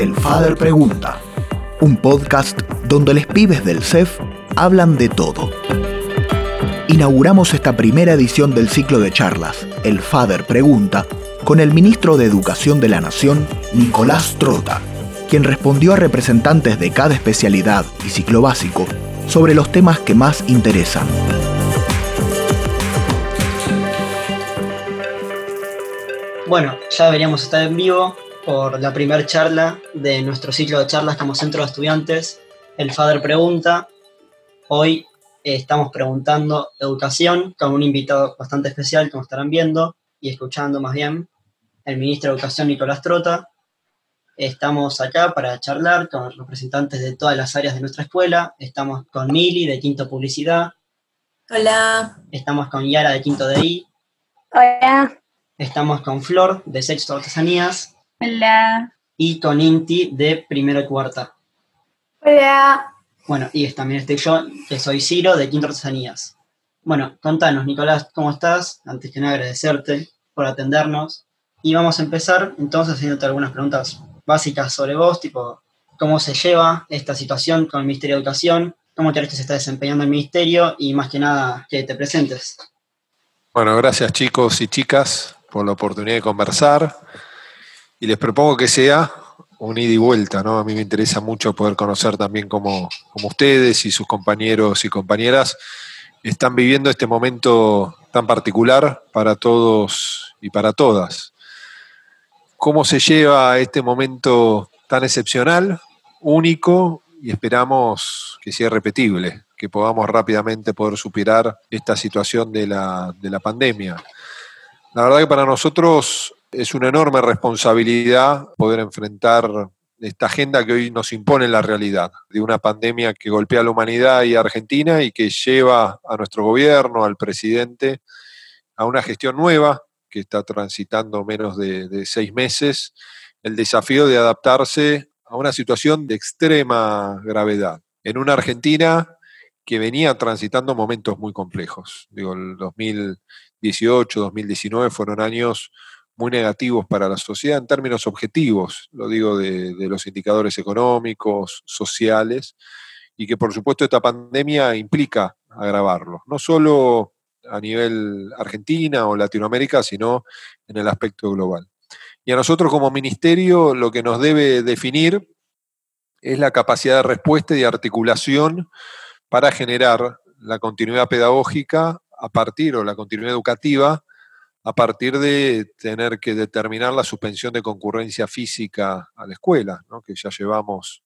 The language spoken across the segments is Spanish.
El Father Pregunta, un podcast donde los pibes del CEF hablan de todo. Inauguramos esta primera edición del ciclo de charlas, El Father Pregunta, con el ministro de Educación de la Nación, Nicolás Trota, quien respondió a representantes de cada especialidad y ciclo básico sobre los temas que más interesan. Bueno, ya deberíamos estar en vivo por la primera charla de nuestro ciclo de charlas como centro de estudiantes. El FADER pregunta. Hoy eh, estamos preguntando educación con un invitado bastante especial, como estarán viendo y escuchando más bien, el ministro de Educación Nicolás Trota. Estamos acá para charlar con representantes de todas las áreas de nuestra escuela. Estamos con Mili de Quinto Publicidad. Hola. Estamos con Yara de Quinto DI. Hola. Estamos con Flor de Sexto Artesanías. Hola. Y con Inti de Primero y Cuarta. Hola. Bueno, y también estoy yo, que soy Ciro de Quinto Artesanías. Bueno, contanos, Nicolás, ¿cómo estás? Antes que nada, agradecerte por atendernos. Y vamos a empezar entonces haciéndote algunas preguntas básicas sobre vos, tipo, ¿cómo se lleva esta situación con el Ministerio de Educación? ¿Cómo crees que se está desempeñando el Ministerio? Y más que nada, que te presentes. Bueno, gracias chicos y chicas por la oportunidad de conversar y les propongo que sea un ida y vuelta, ¿no? A mí me interesa mucho poder conocer también cómo, ustedes y sus compañeros y compañeras están viviendo este momento tan particular para todos y para todas. ¿Cómo se lleva este momento tan excepcional, único y esperamos que sea repetible, que podamos rápidamente poder superar esta situación de la, de la pandemia? La verdad que para nosotros es una enorme responsabilidad poder enfrentar esta agenda que hoy nos impone la realidad, de una pandemia que golpea a la humanidad y a Argentina y que lleva a nuestro gobierno, al presidente, a una gestión nueva que está transitando menos de, de seis meses, el desafío de adaptarse a una situación de extrema gravedad. En una Argentina que venía transitando momentos muy complejos. Digo, el 2018, 2019 fueron años muy negativos para la sociedad en términos objetivos, lo digo de, los indicadores económicos, sociales, y que por supuesto esta pandemia implica agravarlos, no solo a nivel Argentina o Latinoamérica, sino en el aspecto global. Y a nosotros como ministerio lo que nos debe definir es la capacidad de respuesta y de articulación para generar la continuidad pedagógica a partir, o la continuidad educativa, a partir de tener que determinar la suspensión de concurrencia física a la escuela, que ya llevamos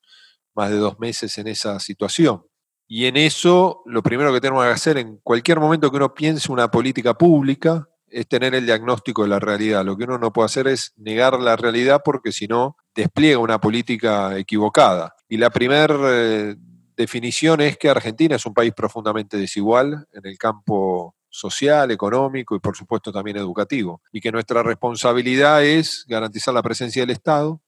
más de dos meses en esa situación. Y en eso, lo primero que tenemos que hacer en cualquier momento que uno piense una política pública es tener el diagnóstico de la realidad. Lo que uno no puede hacer es negar la realidad porque si no, despliega una política equivocada. Y la primera eh, definición es que Argentina es un país profundamente desigual en el campo social, económico y por supuesto también educativo. Y que nuestra responsabilidad es garantizar la presencia del Estado,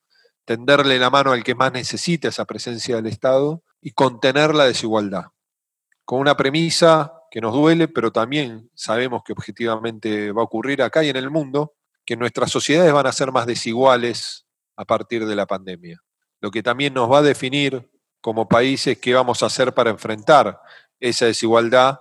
tenderle la mano al que más necesita esa presencia del Estado y contener la desigualdad. Con una premisa que nos duele, pero también sabemos que objetivamente va a ocurrir acá y en el mundo, que nuestras sociedades van a ser más desiguales a partir de la pandemia. Lo que también nos va a definir como países qué vamos a hacer para enfrentar esa desigualdad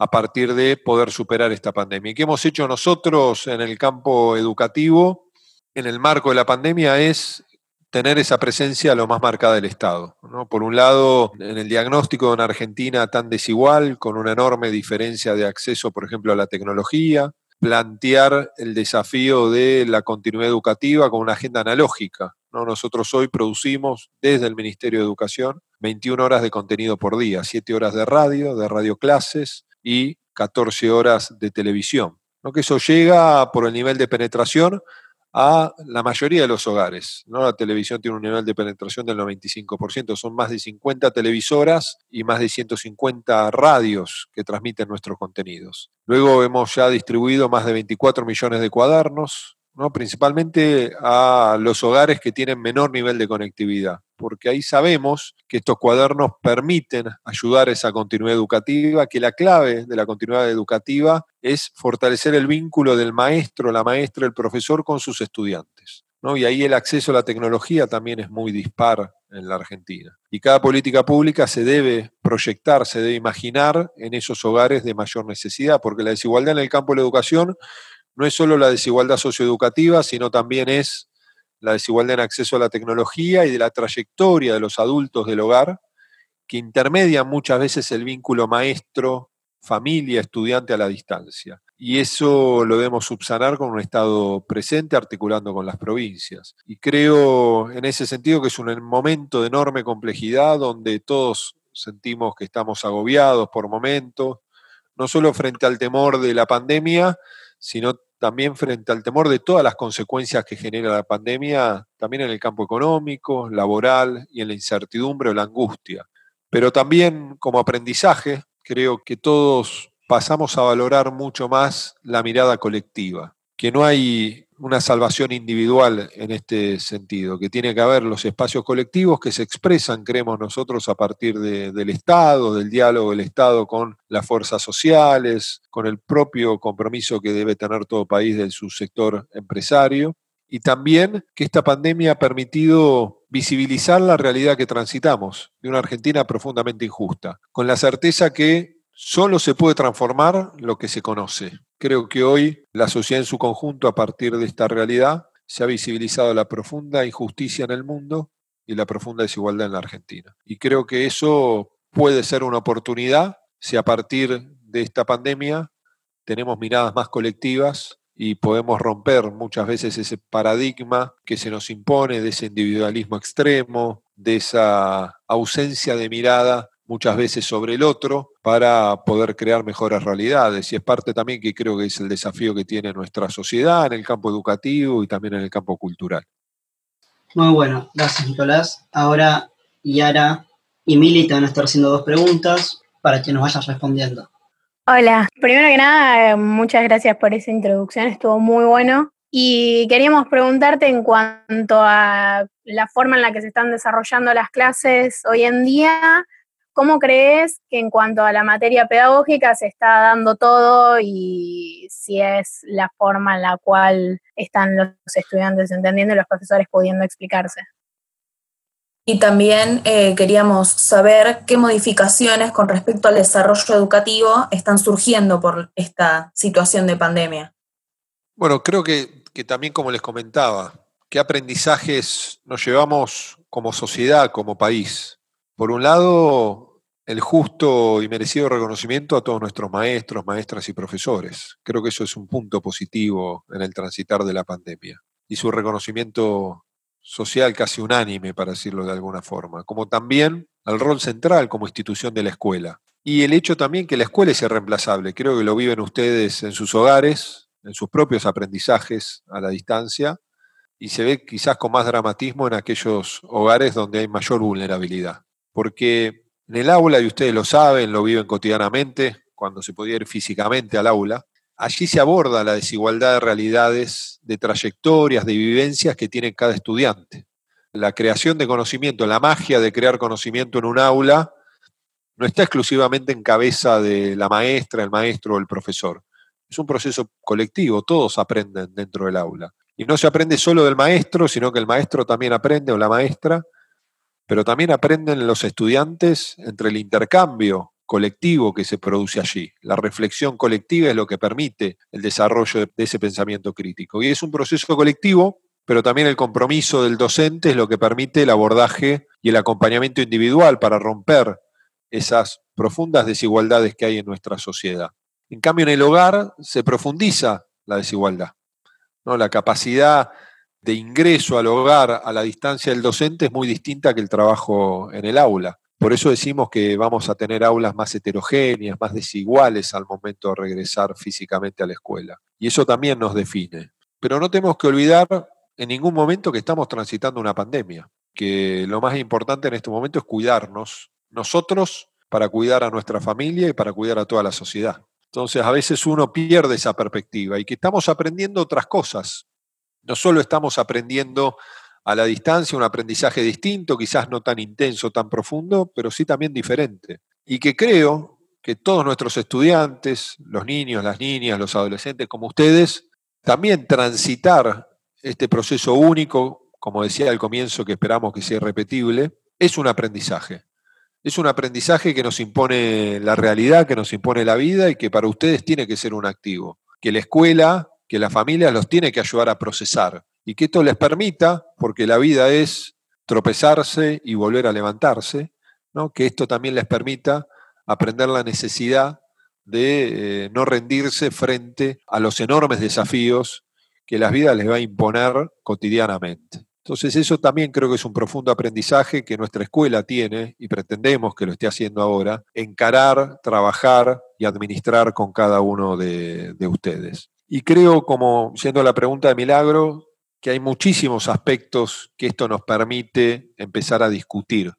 a partir de poder superar esta pandemia. ¿Y qué hemos hecho nosotros en el campo educativo en el marco de la pandemia es tener esa presencia lo más marcada del Estado. Por un lado, en el diagnóstico de una Argentina tan desigual, con una enorme diferencia de acceso, por ejemplo, a la tecnología, plantear el desafío de la continuidad educativa con una agenda analógica. ¿no? Nosotros hoy producimos desde el Ministerio de Educación 21 horas de contenido por día, 7 horas de radio, de radio clases y 14 horas de televisión. ¿no? Que eso llega por el nivel de penetración a la mayoría de los hogares. ¿no? La televisión tiene un nivel de penetración del 95%, son más de 50 televisoras y más de 150 radios que transmiten nuestros contenidos. Luego hemos ya distribuido más de 24 millones de cuadernos, ¿no? principalmente a los hogares que tienen menor nivel de conectividad, porque ahí sabemos que estos cuadernos permiten ayudar a esa continuidad educativa, que la clave de la continuidad educativa es fortalecer el vínculo del maestro, la maestra, el profesor con sus estudiantes. ¿no? Y ahí el acceso a la tecnología también es muy dispar en la Argentina. Y cada política pública se debe proyectar, se debe imaginar en esos hogares de mayor necesidad, porque la desigualdad en el campo de la educación no es solo la desigualdad socioeducativa, sino también es la desigualdad en acceso a la tecnología y de la trayectoria de los adultos del hogar, que intermedian muchas veces el vínculo maestro, familia, estudiante a la distancia. Y eso lo debemos subsanar con un Estado presente articulando con las provincias. Y creo en ese sentido que es un momento de enorme complejidad donde todos sentimos que estamos agobiados por momentos, no solo frente al temor de la pandemia, sino también frente al temor de todas las consecuencias que genera la pandemia, también en el campo económico, laboral y en la incertidumbre o la angustia. Pero también como aprendizaje, creo que todos pasamos a valorar mucho más la mirada colectiva, que no hay una salvación individual en este sentido, que tiene que haber los espacios colectivos que se expresan, creemos nosotros, a partir del Estado, del diálogo del Estado con las fuerzas sociales, con el propio compromiso que debe tener todo país de su sector empresario, y también que esta pandemia ha permitido visibilizar la realidad que transitamos, de una Argentina profundamente injusta, con la certeza que solo se puede transformar lo que se conoce. Creo que hoy la sociedad en su conjunto, a partir de esta realidad, se ha visibilizado la profunda injusticia en el mundo y la profunda desigualdad en la Argentina. Y creo que eso puede ser una oportunidad si a partir de esta pandemia tenemos miradas más colectivas y podemos romper muchas veces ese paradigma que se nos impone de ese individualismo extremo, de esa ausencia de mirada muchas veces sobre el otro para poder crear mejores realidades. Y es parte también que creo que es el desafío que tiene nuestra sociedad en el campo educativo y también en el campo cultural. Muy bueno, gracias Nicolás. Ahora Yara y Mili te van a estar haciendo dos preguntas para que nos vayas respondiendo. Hola, primero que nada, muchas gracias por esa introducción, estuvo muy bueno. Y queríamos preguntarte en cuanto a la forma en la que se están desarrollando las clases hoy en día, ¿Cómo crees que en cuanto a la materia pedagógica se está dando todo y si es la forma en la cual están los estudiantes entendiendo y los profesores pudiendo explicarse? Y también eh, queríamos saber qué modificaciones con respecto al desarrollo educativo están surgiendo por esta situación de pandemia. Bueno, creo que, que también como les comentaba, qué aprendizajes nos llevamos como sociedad, como país. Por un lado, el justo y merecido reconocimiento a todos nuestros maestros, maestras y profesores. Creo que eso es un punto positivo en el transitar de la pandemia. Y su reconocimiento social casi unánime, para decirlo de alguna forma, como también al rol central como institución de la escuela. Y el hecho también que la escuela es irreemplazable, creo que lo viven ustedes en sus hogares, en sus propios aprendizajes a la distancia, y se ve quizás con más dramatismo en aquellos hogares donde hay mayor vulnerabilidad porque en el aula, y ustedes lo saben, lo viven cotidianamente, cuando se podía ir físicamente al aula, allí se aborda la desigualdad de realidades, de trayectorias, de vivencias que tiene cada estudiante. La creación de conocimiento, la magia de crear conocimiento en un aula, no está exclusivamente en cabeza de la maestra, el maestro o el profesor. Es un proceso colectivo, todos aprenden dentro del aula. Y no se aprende solo del maestro, sino que el maestro también aprende o la maestra, pero también aprenden los estudiantes entre el intercambio colectivo que se produce allí. La reflexión colectiva es lo que permite el desarrollo de ese pensamiento crítico. Y es un proceso colectivo, pero también el compromiso del docente es lo que permite el abordaje y el acompañamiento individual para romper esas profundas desigualdades que hay en nuestra sociedad. En cambio, en el hogar se profundiza la desigualdad. ¿no? La capacidad de ingreso al hogar a la distancia del docente es muy distinta que el trabajo en el aula. Por eso decimos que vamos a tener aulas más heterogéneas, más desiguales al momento de regresar físicamente a la escuela. Y eso también nos define. Pero no tenemos que olvidar en ningún momento que estamos transitando una pandemia, que lo más importante en este momento es cuidarnos, nosotros para cuidar a nuestra familia y para cuidar a toda la sociedad. Entonces a veces uno pierde esa perspectiva y que estamos aprendiendo otras cosas, no solo estamos aprendiendo a la distancia, un aprendizaje distinto, quizás no tan intenso, tan profundo, pero sí también diferente. Y que creo que todos nuestros estudiantes, los niños, las niñas, los adolescentes como ustedes, también transitar este proceso único, como decía al comienzo, que esperamos que sea irrepetible, es un aprendizaje. Es un aprendizaje que nos impone la realidad, que nos impone la vida y que para ustedes tiene que ser un activo. Que la escuela, que la familia los tiene que ayudar a procesar y que esto les permita, porque la vida es tropezarse y volver a levantarse, ¿no? que esto también les permita aprender la necesidad de eh, no rendirse frente a los enormes desafíos que la vida les va a imponer cotidianamente. Entonces eso también creo que es un profundo aprendizaje que nuestra escuela tiene y pretendemos que lo esté haciendo ahora, encarar, trabajar y administrar con cada uno de, ustedes. Y creo, como siendo la pregunta de Milagro, que hay muchísimos aspectos que esto nos permite empezar a discutir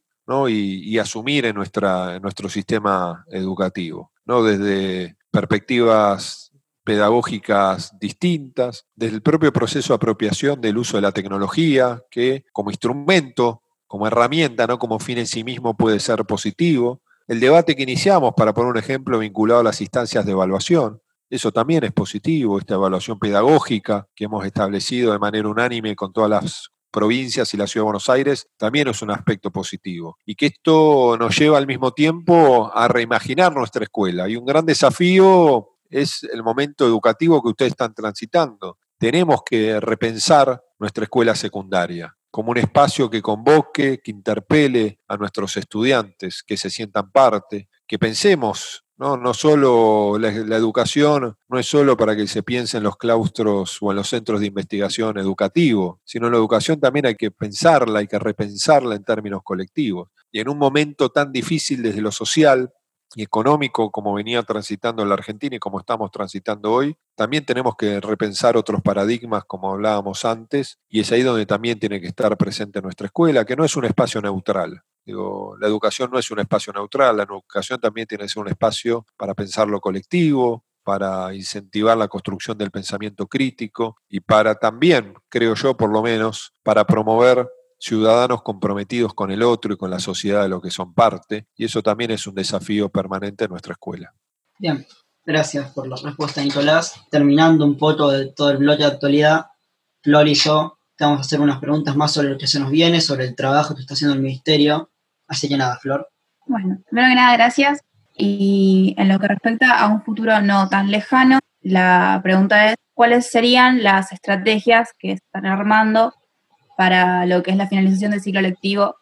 y, asumir en, en nuestro sistema educativo, ¿no? desde perspectivas pedagógicas distintas, desde el propio proceso de apropiación del uso de la tecnología, que como instrumento, como herramienta, no como fin en sí mismo puede ser positivo. El debate que iniciamos, para poner un ejemplo vinculado a las instancias de evaluación, eso también es positivo, esta evaluación pedagógica que hemos establecido de manera unánime con todas las provincias y la Ciudad de Buenos Aires, también es un aspecto positivo. Y que esto nos lleva al mismo tiempo a reimaginar nuestra escuela. Y un gran desafío es el momento educativo que ustedes están transitando. Tenemos que repensar nuestra escuela secundaria como un espacio que convoque, que interpele a nuestros estudiantes, que se sientan parte, que pensemos, no, no solo la, educación, no es solo para que se piense en los claustros o en los centros de investigación educativo, sino la educación también hay que pensarla, hay que repensarla en términos colectivos. Y en un momento tan difícil desde lo social, y económico como venía transitando la Argentina y como estamos transitando hoy, también tenemos que repensar otros paradigmas como hablábamos antes y es ahí donde también tiene que estar presente nuestra escuela, que no es un espacio neutral. Digo, la educación no es un espacio neutral, la educación también tiene que ser un espacio para pensar lo colectivo, para incentivar la construcción del pensamiento crítico y para también, creo yo por lo menos, para promover ciudadanos comprometidos con el otro y con la sociedad de lo que son parte, y eso también es un desafío permanente en nuestra escuela. Bien, gracias por la respuesta, Nicolás. Terminando un poco de todo el bloque de actualidad, Flor y yo te vamos a hacer unas preguntas más sobre lo que se nos viene, sobre el trabajo que está haciendo el Ministerio. Así que nada, Flor. Bueno, primero que nada, gracias. Y en lo que respecta a un futuro no tan lejano, la pregunta es, ¿cuáles serían las estrategias que están armando para lo que es la finalización del ciclo lectivo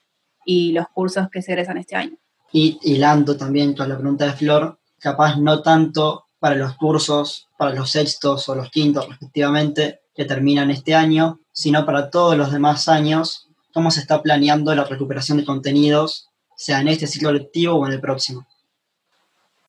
y los cursos que se egresan este año. Y hilando también con la pregunta de Flor, capaz no tanto para los cursos, para los sextos o los quintos respectivamente, que terminan este año, sino para todos los demás años, cómo se está planeando la recuperación de contenidos, sea en este ciclo lectivo o en el próximo.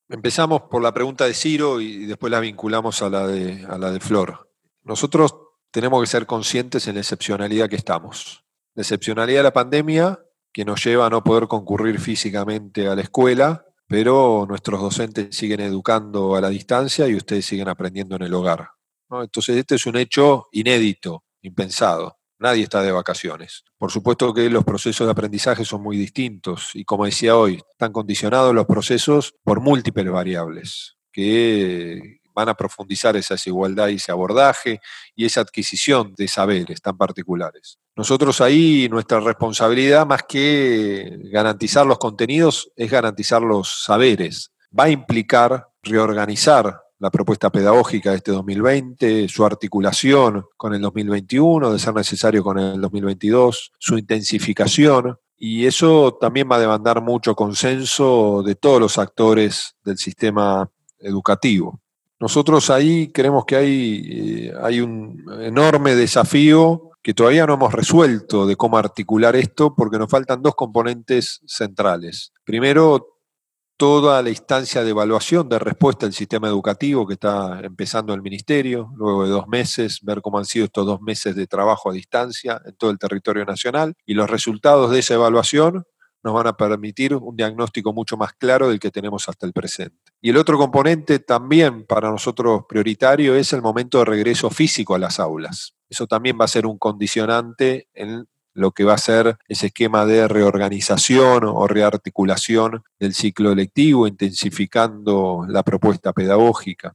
Empezamos por la pregunta de Ciro y después la vinculamos a la de, a la de Flor. Nosotros tenemos que ser conscientes en la excepcionalidad que estamos. La excepcionalidad de la pandemia que nos lleva a no poder concurrir físicamente a la escuela, pero nuestros docentes siguen educando a la distancia y ustedes siguen aprendiendo en el hogar. Entonces, este es un hecho inédito, impensado. Nadie está de vacaciones. Por supuesto que los procesos de aprendizaje son muy distintos y como decía hoy, están condicionados los procesos por múltiples variables que van a profundizar esa desigualdad y ese abordaje y esa adquisición de saberes tan particulares. Nosotros ahí nuestra responsabilidad, más que garantizar los contenidos, es garantizar los saberes. Va a implicar reorganizar la propuesta pedagógica de este 2020, su articulación con el 2021, de ser necesario con el 2022, su intensificación, y eso también va a demandar mucho consenso de todos los actores del sistema educativo. Nosotros ahí creemos que hay, eh, hay un enorme desafío que todavía no hemos resuelto de cómo articular esto porque nos faltan dos componentes centrales. Primero, toda la instancia de evaluación de respuesta del sistema educativo que está empezando el Ministerio, luego de dos meses, ver cómo han sido estos dos meses de trabajo a distancia en todo el territorio nacional y los resultados de esa evaluación nos van a permitir un diagnóstico mucho más claro del que tenemos hasta el presente. Y el otro componente también para nosotros prioritario es el momento de regreso físico a las aulas. Eso también va a ser un condicionante en lo que va a ser ese esquema de reorganización o rearticulación del ciclo lectivo, intensificando la propuesta pedagógica.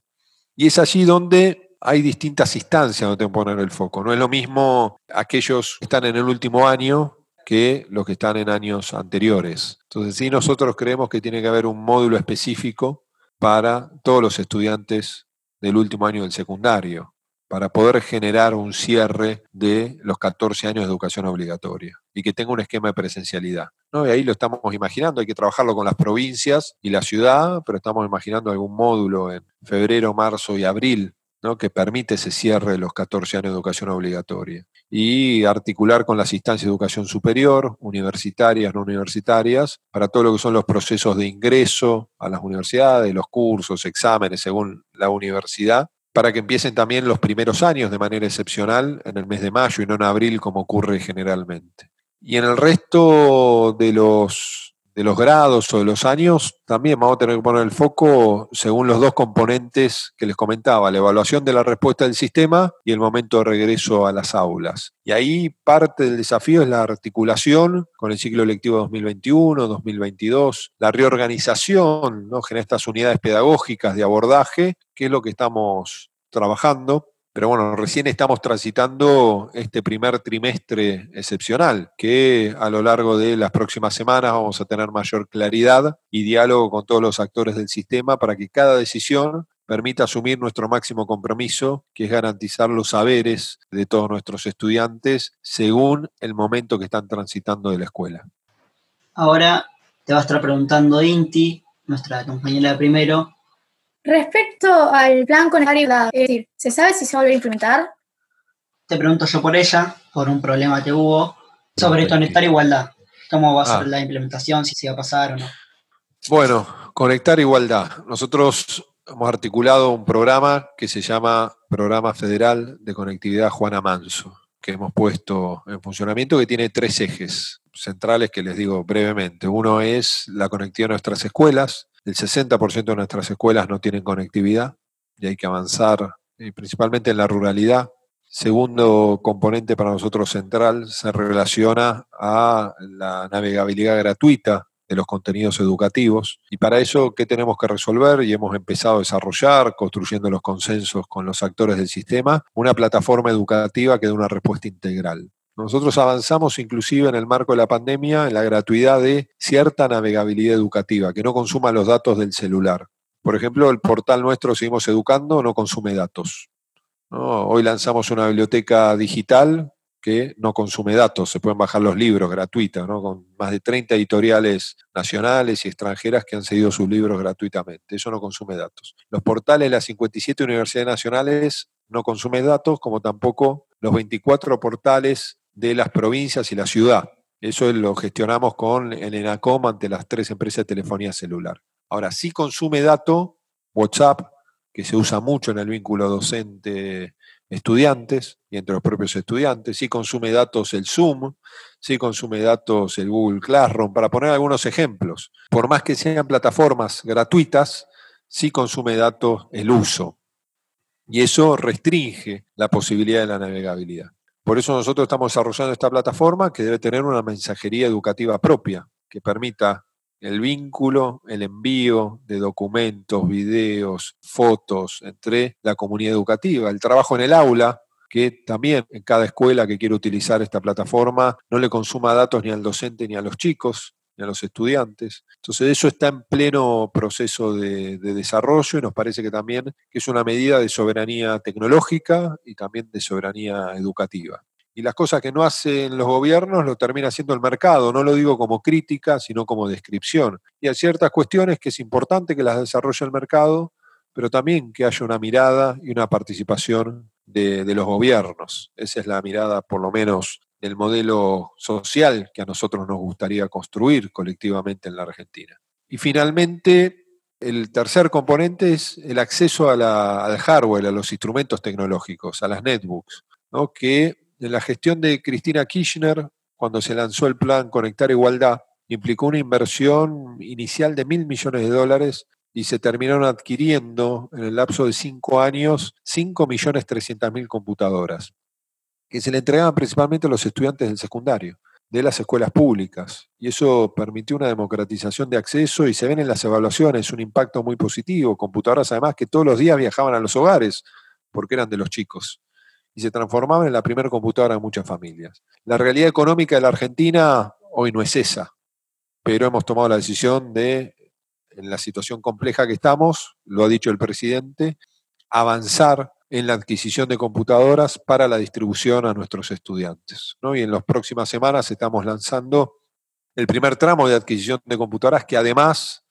Y es allí donde hay distintas instancias donde poner el foco. No es lo mismo aquellos que están en el último año que los que están en años anteriores. Entonces, sí, nosotros creemos que tiene que haber un módulo específico para todos los estudiantes del último año del secundario, para poder generar un cierre de los 14 años de educación obligatoria y que tenga un esquema de presencialidad. ¿no? Y ahí lo estamos imaginando, hay que trabajarlo con las provincias y la ciudad, pero estamos imaginando algún módulo en febrero, marzo y abril que permite ese cierre de los 14 años de educación obligatoria. Y articular con las instancias de educación superior, universitarias, no universitarias, para todo lo que son los procesos de ingreso a las universidades, los cursos, exámenes según la universidad, para que empiecen también los primeros años de manera excepcional en el mes de mayo y no en abril como ocurre generalmente. Y en el resto de los de los grados o de los años, también vamos a tener que poner el foco según los dos componentes que les comentaba, la evaluación de la respuesta del sistema y el momento de regreso a las aulas. Y ahí parte del desafío es la articulación con el ciclo lectivo 2021, 2022, la reorganización, ¿no? estas unidades pedagógicas de abordaje, que es lo que estamos trabajando pero bueno, recién estamos transitando este primer trimestre excepcional, que a lo largo de las próximas semanas vamos a tener mayor claridad y diálogo con todos los actores del sistema para que cada decisión permita asumir nuestro máximo compromiso, que es garantizar los saberes de todos nuestros estudiantes según el momento que están transitando de la escuela. Ahora te va a estar preguntando Inti, nuestra compañera de primero, Respecto al plan conectario, es decir, ¿se sabe si se va a volver a implementar? Te pregunto yo por ella, por un problema que hubo, sobre conectar igualdad. ¿Cómo va a ser ah. la implementación, si se va a pasar o no? Bueno, conectar igualdad. Nosotros hemos articulado un programa que se llama Programa Federal de Conectividad Juana Manso, que hemos puesto en funcionamiento, que tiene tres ejes centrales que les digo brevemente. Uno es la conectividad de nuestras escuelas, el 60% de nuestras escuelas no tienen conectividad y hay que avanzar eh, principalmente en la ruralidad. Segundo componente para nosotros central se relaciona a la navegabilidad gratuita de los contenidos educativos. Y para eso, ¿qué tenemos que resolver? Y hemos empezado a desarrollar, construyendo los consensos con los actores del sistema, una plataforma educativa que dé una respuesta integral. Nosotros avanzamos inclusive en el marco de la pandemia en la gratuidad de cierta navegabilidad educativa, que no consuma los datos del celular. Por ejemplo, el portal nuestro Seguimos Educando no consume datos. Hoy lanzamos una biblioteca digital que no consume datos, se pueden bajar los libros gratuitos, con más de 30 editoriales nacionales y extranjeras que han cedido sus libros gratuitamente. Eso no consume datos. Los portales de las 57 universidades nacionales no consumen datos, como tampoco los 24 portales de las provincias y la ciudad. Eso lo gestionamos con el ENACOM ante las tres empresas de telefonía celular. Ahora, sí consume dato WhatsApp, que se usa mucho en el vínculo docente-estudiantes y entre los propios estudiantes. Sí consume datos el Zoom, sí consume datos el Google Classroom, para poner algunos ejemplos. Por más que sean plataformas gratuitas, sí consume datos el uso. Y eso restringe la posibilidad de la navegabilidad. Por eso nosotros estamos desarrollando esta plataforma que debe tener una mensajería educativa propia, que permita el vínculo, el envío de documentos, videos, fotos entre la comunidad educativa, el trabajo en el aula, que también en cada escuela que quiere utilizar esta plataforma no le consuma datos ni al docente ni a los chicos, a los estudiantes. Entonces eso está en pleno proceso de, desarrollo y nos parece que también que es una medida de soberanía tecnológica y también de soberanía educativa. Y las cosas que no hacen los gobiernos lo termina haciendo el mercado, no lo digo como crítica, sino como descripción. Y hay ciertas cuestiones que es importante que las desarrolle el mercado, pero también que haya una mirada y una participación de los gobiernos. Esa es la mirada, por lo menos, el modelo social que a nosotros nos gustaría construir colectivamente en la Argentina. Y finalmente, el tercer componente es el acceso al hardware, a los instrumentos tecnológicos, a las netbooks, que en la gestión de Cristina Kirchner, cuando se lanzó el plan Conectar Igualdad, implicó una inversión inicial de mil millones de dólares y se terminaron adquiriendo en el lapso de cinco años 5 millones mil computadoras que se le entregaban principalmente a los estudiantes del secundario, de las escuelas públicas. Y eso permitió una democratización de acceso y se ven en las evaluaciones un impacto muy positivo. Computadoras además que todos los días viajaban a los hogares porque eran de los chicos y se transformaban en la primera computadora de muchas familias. La realidad económica de la Argentina hoy no es esa, pero hemos tomado la decisión de, en la situación compleja que estamos, lo ha dicho el presidente, avanzar en la adquisición de computadoras para la distribución a nuestros estudiantes. Y en las próximas semanas estamos lanzando el primer tramo de adquisición de computadoras que además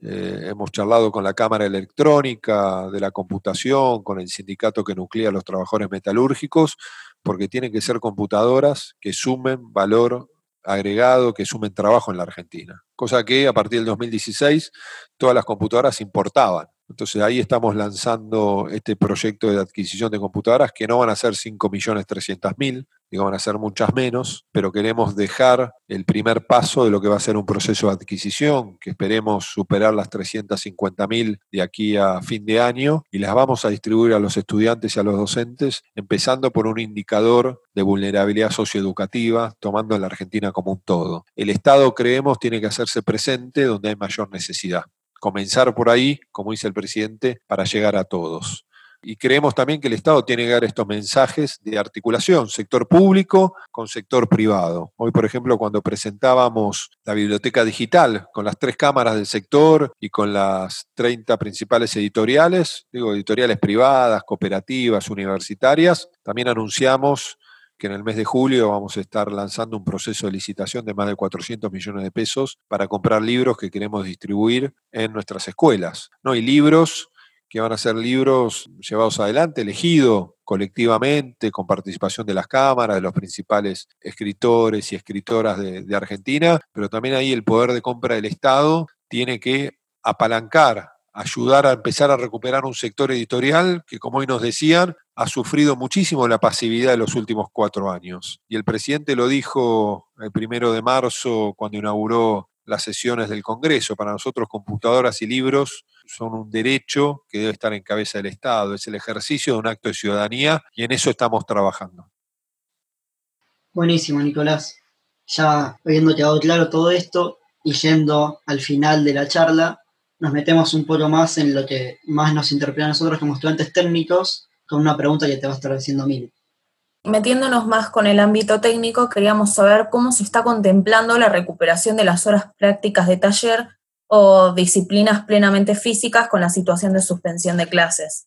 eh, hemos charlado con la Cámara Electrónica de la Computación, con el sindicato que nuclea a los trabajadores metalúrgicos, porque tienen que ser computadoras que sumen valor agregado, que sumen trabajo en la Argentina. Cosa que a partir del 2016 todas las computadoras importaban. Entonces ahí estamos lanzando este proyecto de adquisición de computadoras que no van a ser 5.300.000, digo, van a ser muchas menos, pero queremos dejar el primer paso de lo que va a ser un proceso de adquisición, que esperemos superar las 350.000 de aquí a fin de año y las vamos a distribuir a los estudiantes y a los docentes, empezando por un indicador de vulnerabilidad socioeducativa, tomando la Argentina como un todo. El Estado, creemos, tiene que hacerse presente donde hay mayor necesidad comenzar por ahí, como dice el presidente, para llegar a todos. Y creemos también que el Estado tiene que dar estos mensajes de articulación, sector público con sector privado. Hoy, por ejemplo, cuando presentábamos la biblioteca digital con las tres cámaras del sector y con las 30 principales editoriales, digo, editoriales privadas, cooperativas, universitarias, también anunciamos que en el mes de julio vamos a estar lanzando un proceso de licitación de más de 400 millones de pesos para comprar libros que queremos distribuir en nuestras escuelas. ¿no? Y libros que van a ser libros llevados adelante, elegidos colectivamente, con participación de las cámaras, de los principales escritores y escritoras de, de Argentina, pero también ahí el poder de compra del Estado tiene que apalancar ayudar a empezar a recuperar un sector editorial que, como hoy nos decían, ha sufrido muchísimo la pasividad de los últimos cuatro años. Y el presidente lo dijo el primero de marzo cuando inauguró las sesiones del Congreso. Para nosotros, computadoras y libros son un derecho que debe estar en cabeza del Estado. Es el ejercicio de un acto de ciudadanía y en eso estamos trabajando. Buenísimo, Nicolás. Ya habiendo quedado claro todo esto y yendo al final de la charla, nos metemos un poco más en lo que más nos interpela a nosotros como estudiantes técnicos, con una pregunta que te va a estar diciendo Mil. Metiéndonos más con el ámbito técnico, queríamos saber cómo se está contemplando la recuperación de las horas prácticas de taller o disciplinas plenamente físicas con la situación de suspensión de clases.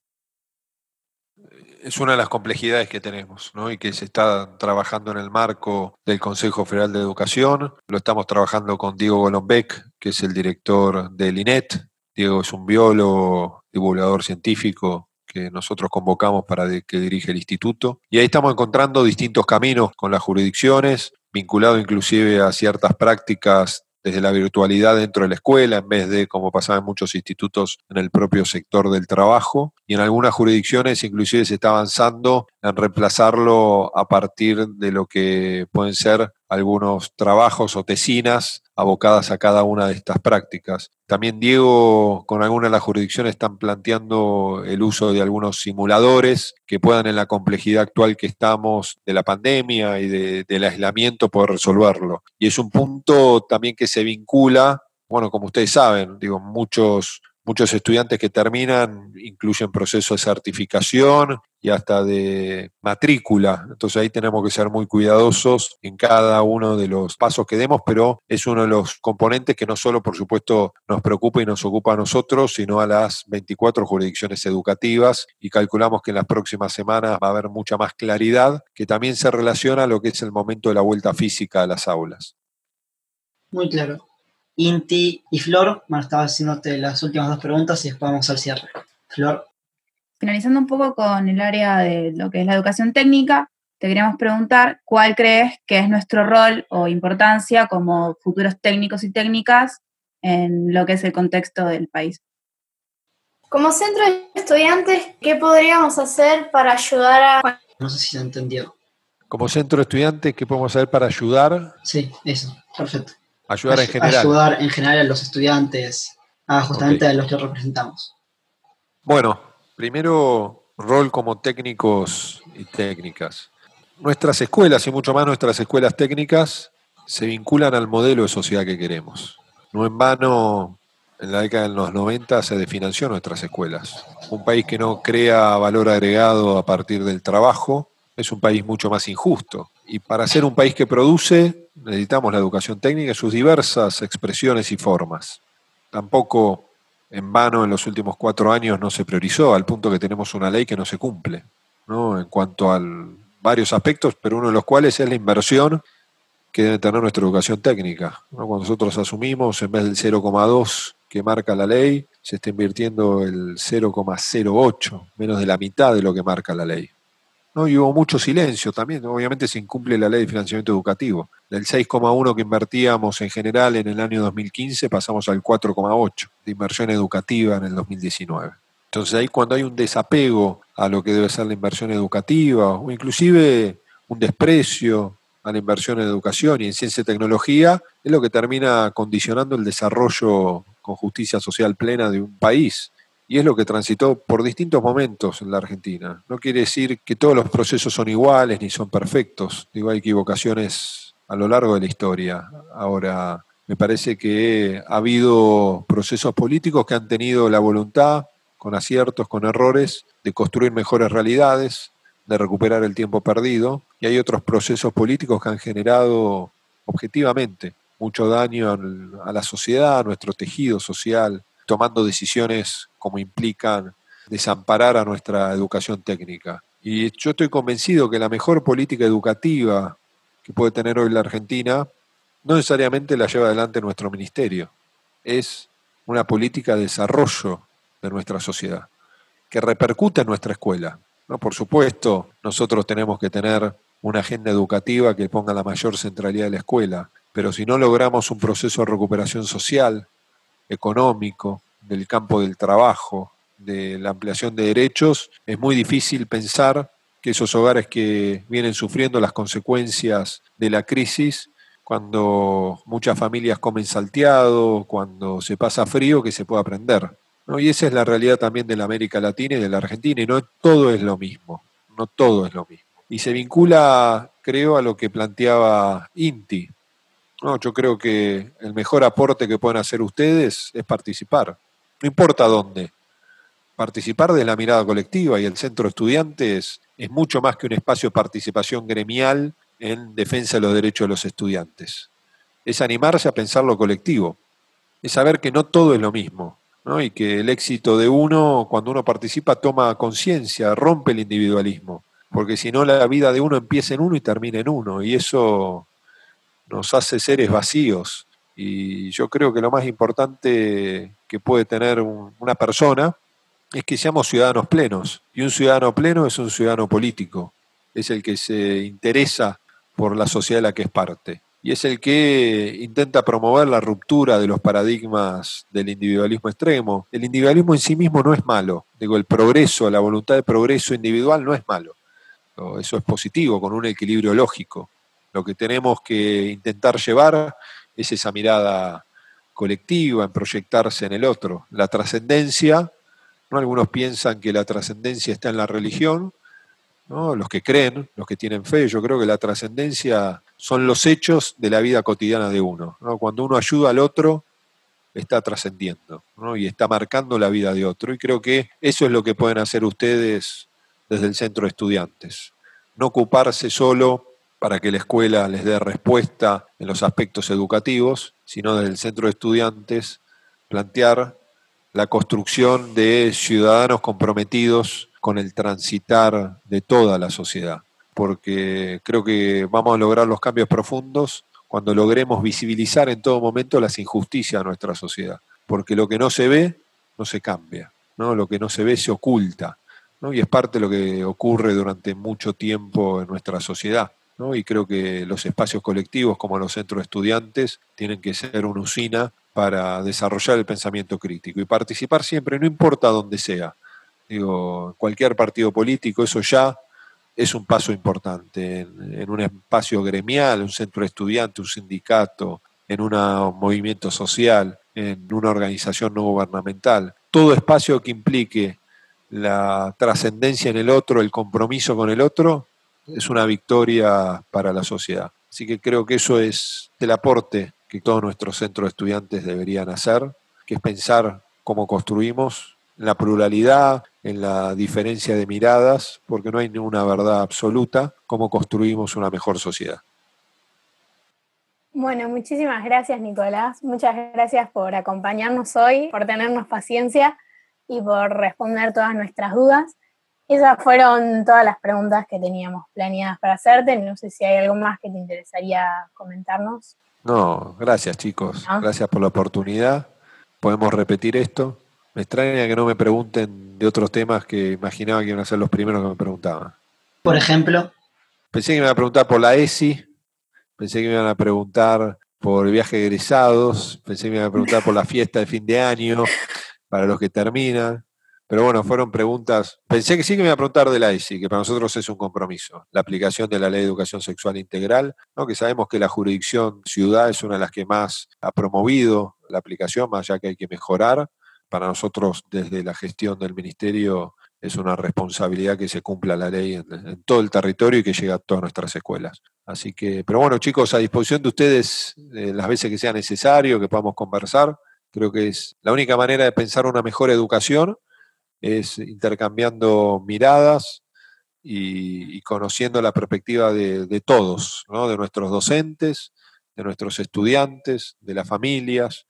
Es una de las complejidades que tenemos ¿no? y que se está trabajando en el marco del Consejo Federal de Educación. Lo estamos trabajando con Diego Golombek, que es el director del INET. Diego es un biólogo, divulgador científico que nosotros convocamos para que dirige el instituto. Y ahí estamos encontrando distintos caminos con las jurisdicciones, vinculado inclusive a ciertas prácticas desde la virtualidad dentro de la escuela, en vez de, como pasaba en muchos institutos, en el propio sector del trabajo. Y en algunas jurisdicciones inclusive se está avanzando en reemplazarlo a partir de lo que pueden ser algunos trabajos o tesinas abocadas a cada una de estas prácticas. También Diego, con algunas de las jurisdicciones, están planteando el uso de algunos simuladores que puedan en la complejidad actual que estamos de la pandemia y del aislamiento poder resolverlo. Y es un punto también que se vincula, bueno, como ustedes saben, digo, muchos Muchos estudiantes que terminan incluyen procesos de certificación y hasta de matrícula. Entonces ahí tenemos que ser muy cuidadosos en cada uno de los pasos que demos, pero es uno de los componentes que no solo, por supuesto, nos preocupa y nos ocupa a nosotros, sino a las 24 jurisdicciones educativas y calculamos que en las próximas semanas va a haber mucha más claridad que también se relaciona a lo que es el momento de la vuelta física a las aulas. Muy claro. Inti y Flor. Bueno, estaba haciéndote las últimas dos preguntas y después vamos al cierre. Flor. Finalizando un poco con el área de lo que es la educación técnica, te queríamos preguntar cuál crees que es nuestro rol o importancia como futuros técnicos y técnicas en lo que es el contexto del país. Como centro de estudiantes, ¿qué podríamos hacer para ayudar a... No sé si se entendió. Como centro de estudiantes, ¿qué podemos hacer para ayudar? Sí, eso, perfecto. Ayudar en general. Ayudar en general a los estudiantes, a justamente a los que representamos. Bueno, primero, rol como técnicos y técnicas. Nuestras escuelas, y mucho más nuestras escuelas técnicas, se vinculan al modelo de sociedad que queremos. No en vano, en la década de los 90 se desfinanció nuestras escuelas. Un país que no crea valor agregado a partir del trabajo es un país mucho más injusto. Y para ser un país que produce, necesitamos la educación técnica en sus diversas expresiones y formas. Tampoco en vano en los últimos cuatro años no se priorizó, al punto que tenemos una ley que no se cumple, ¿no? en cuanto a varios aspectos, pero uno de los cuales es la inversión que debe tener nuestra educación técnica. Cuando nosotros asumimos, en vez del 0,2 que marca la ley, se está invirtiendo el 0,08, menos de la mitad de lo que marca la ley. ¿No? Y hubo mucho silencio también, obviamente se incumple la ley de financiamiento educativo. Del 6,1 que invertíamos en general en el año 2015 pasamos al 4,8 de inversión educativa en el 2019. Entonces ahí cuando hay un desapego a lo que debe ser la inversión educativa o inclusive un desprecio a la inversión en educación y en ciencia y tecnología, es lo que termina condicionando el desarrollo con justicia social plena de un país. Y es lo que transitó por distintos momentos en la Argentina. No quiere decir que todos los procesos son iguales ni son perfectos. Digo, hay equivocaciones a lo largo de la historia. Ahora, me parece que ha habido procesos políticos que han tenido la voluntad, con aciertos, con errores, de construir mejores realidades, de recuperar el tiempo perdido, y hay otros procesos políticos que han generado objetivamente mucho daño a la sociedad, a nuestro tejido social, tomando decisiones como implican desamparar a nuestra educación técnica. Y yo estoy convencido que la mejor política educativa que puede tener hoy la Argentina no necesariamente la lleva adelante nuestro ministerio, es una política de desarrollo de nuestra sociedad, que repercute en nuestra escuela. ¿no? Por supuesto, nosotros tenemos que tener una agenda educativa que ponga la mayor centralidad de la escuela, pero si no logramos un proceso de recuperación social, económico, del campo del trabajo, de la ampliación de derechos, es muy difícil pensar que esos hogares que vienen sufriendo las consecuencias de la crisis, cuando muchas familias comen salteado, cuando se pasa frío, que se pueda aprender. ¿no? Y esa es la realidad también de la América Latina y de la Argentina, y no todo es lo mismo, no todo es lo mismo. Y se vincula, creo, a lo que planteaba Inti, no, yo creo que el mejor aporte que pueden hacer ustedes es participar. No importa dónde. Participar de la mirada colectiva y el centro de estudiantes es mucho más que un espacio de participación gremial en defensa de los derechos de los estudiantes. Es animarse a pensar lo colectivo. Es saber que no todo es lo mismo. ¿no? Y que el éxito de uno, cuando uno participa, toma conciencia, rompe el individualismo. Porque si no, la vida de uno empieza en uno y termina en uno. Y eso nos hace seres vacíos. Y yo creo que lo más importante que puede tener una persona es que seamos ciudadanos plenos. Y un ciudadano pleno es un ciudadano político. Es el que se interesa por la sociedad de la que es parte. Y es el que intenta promover la ruptura de los paradigmas del individualismo extremo. El individualismo en sí mismo no es malo. Digo, el progreso, la voluntad de progreso individual no es malo. Eso es positivo, con un equilibrio lógico. Lo que tenemos que intentar llevar es esa mirada colectiva, en proyectarse en el otro. La trascendencia, ¿no? algunos piensan que la trascendencia está en la religión, ¿no? los que creen, los que tienen fe, yo creo que la trascendencia son los hechos de la vida cotidiana de uno. Cuando uno ayuda al otro, está trascendiendo y está marcando la vida de otro. Y creo que eso es lo que pueden hacer ustedes desde el centro de estudiantes. No ocuparse solo para que la escuela les dé respuesta en los aspectos educativos, sino desde el centro de estudiantes plantear la construcción de ciudadanos comprometidos con el transitar de toda la sociedad, porque creo que vamos a lograr los cambios profundos cuando logremos visibilizar en todo momento las injusticias de nuestra sociedad, porque lo que no se ve no se cambia, ¿no? lo que no se ve se oculta, ¿no? y es parte de lo que ocurre durante mucho tiempo en nuestra sociedad y creo que los espacios colectivos como los centros de estudiantes tienen que ser una usina para desarrollar el pensamiento crítico y participar siempre, no importa dónde sea. Digo, cualquier partido político, eso ya es un paso importante. En, un espacio gremial, un centro de estudiantes, un sindicato, en un movimiento social, en una organización no gubernamental. Todo espacio que implique la trascendencia en el otro, el compromiso con el otro, es una victoria para la sociedad. Así que creo que eso es el aporte que todos nuestros centros de estudiantes deberían hacer que es pensar cómo construimos la pluralidad, en la diferencia de miradas, porque no hay ninguna verdad absoluta, cómo construimos una mejor sociedad. Bueno, muchísimas gracias Nicolás, muchas gracias por acompañarnos hoy, por tenernos paciencia y por responder todas nuestras dudas. Esas fueron todas las preguntas que teníamos planeadas para hacerte. No sé si hay algo más que te interesaría comentarnos. No, gracias chicos, gracias por la oportunidad. Podemos repetir esto. Me extraña que no me pregunten de otros temas que imaginaba que iban a ser los primeros que me preguntaban. Por ejemplo. Pensé que me iban a preguntar por la ESI, pensé que me iban a preguntar por el viaje de egresados, pensé que me iban a preguntar por la fiesta de fin de año, para los que terminan. Pero bueno, fueron preguntas. Pensé que sí que me iba a preguntar de la ESI, que para nosotros es un compromiso. La aplicación de la Ley de Educación Sexual Integral, ¿no? que sabemos que la jurisdicción ciudad es una de las que más ha promovido la aplicación, más allá que hay que mejorar para nosotros desde la gestión del ministerio es una responsabilidad que se cumpla la ley en, todo el territorio y que llegue a todas nuestras escuelas. Así que, pero bueno, chicos, a disposición de ustedes eh, las veces que sea necesario, que podamos conversar. Creo que es la única manera de pensar una mejor educación es intercambiando miradas y, conociendo la perspectiva de, de todos, ¿no? de nuestros docentes, de nuestros estudiantes, de las familias,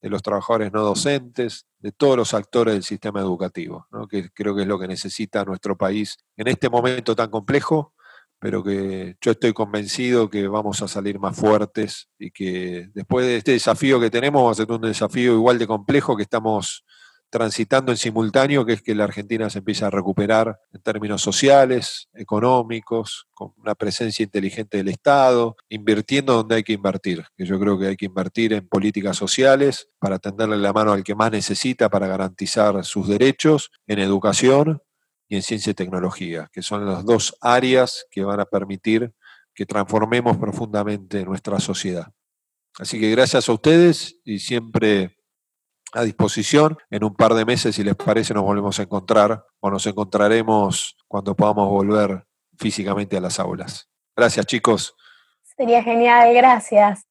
de los trabajadores no docentes, de todos los actores del sistema educativo, que creo que es lo que necesita nuestro país en este momento tan complejo, pero que yo estoy convencido que vamos a salir más fuertes y que después de este desafío que tenemos va a ser un desafío igual de complejo que estamos transitando en simultáneo, que es que la Argentina se empieza a recuperar en términos sociales, económicos, con una presencia inteligente del Estado, invirtiendo donde hay que invertir, que yo creo que hay que invertir en políticas sociales para tenderle la mano al que más necesita para garantizar sus derechos, en educación y en ciencia y tecnología, que son las dos áreas que van a permitir que transformemos profundamente nuestra sociedad. Así que gracias a ustedes y siempre a disposición. En un par de meses, si les parece, nos volvemos a encontrar o nos encontraremos cuando podamos volver físicamente a las aulas. Gracias, chicos. Sería genial, gracias.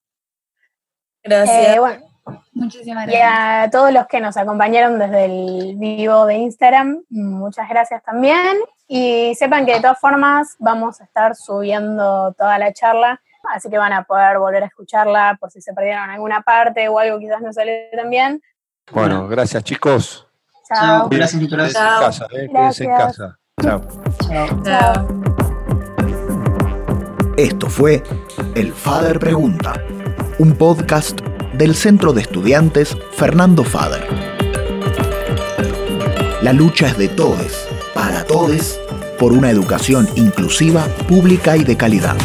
Gracias. Eh, Muchísimas gracias. Y a todos los que nos acompañaron desde el vivo de Instagram, muchas gracias también. Y sepan que de todas formas vamos a estar subiendo toda la charla, así que van a poder volver a escucharla por si se perdieron alguna parte o algo quizás no sale tan bien. Bueno, gracias chicos. Chao. Gracias, Nicolás. Quédense en casa, eh. Quédense en casa. Chao. Chao. Esto fue El Fader Pregunta, un podcast del Centro de Estudiantes Fernando Fader. La lucha es de todos, para todos, por una educación inclusiva, pública y de calidad.